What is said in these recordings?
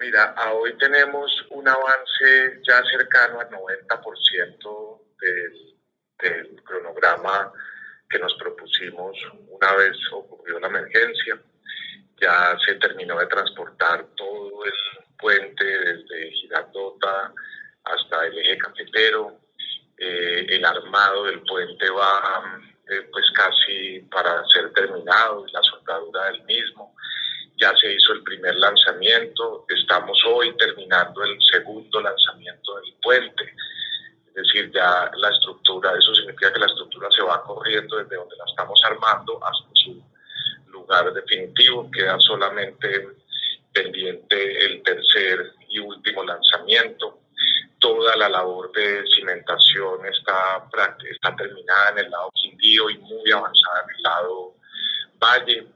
Mira, hoy tenemos un avance ya cercano al 90% del, del cronograma que nos propusimos una vez ocurrió la emergencia. Ya se terminó de transportar todo el puente desde Girardota hasta el eje cafetero. Eh, el armado del puente va eh, pues casi para ser terminado, la soldadura del mismo. Ya se hizo el primer lanzamiento, estamos hoy terminando el segundo lanzamiento del puente. Es decir, ya la estructura, eso significa que la estructura se va corriendo desde donde la estamos armando hasta su lugar definitivo. Queda solamente pendiente el tercer y último lanzamiento. Toda la labor de cimentación está, está terminada en el lado Quindío y muy avanzada en el lado Valle.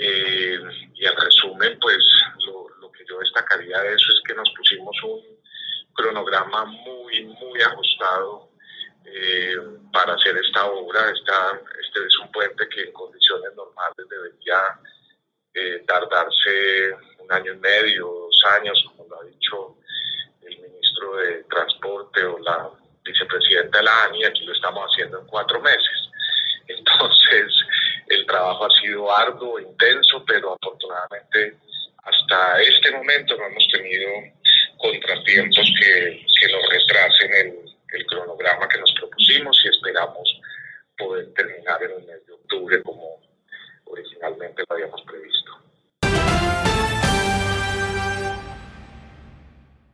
Eh, y en resumen, pues lo, lo, que yo destacaría de eso es que nos pusimos un cronograma muy, muy ajustado eh, para hacer esta obra. Esta, este es un puente que en condiciones normales debería eh, tardarse un año y medio, dos años, como lo ha dicho el ministro de Transporte o la vicepresidenta de la ANI, aquí lo estamos haciendo en cuatro meses trabajo ha sido arduo, intenso, pero afortunadamente hasta este momento no hemos tenido contratiempos que, que nos retrasen el, el, cronograma que nos propusimos y esperamos poder terminar en el mes de octubre como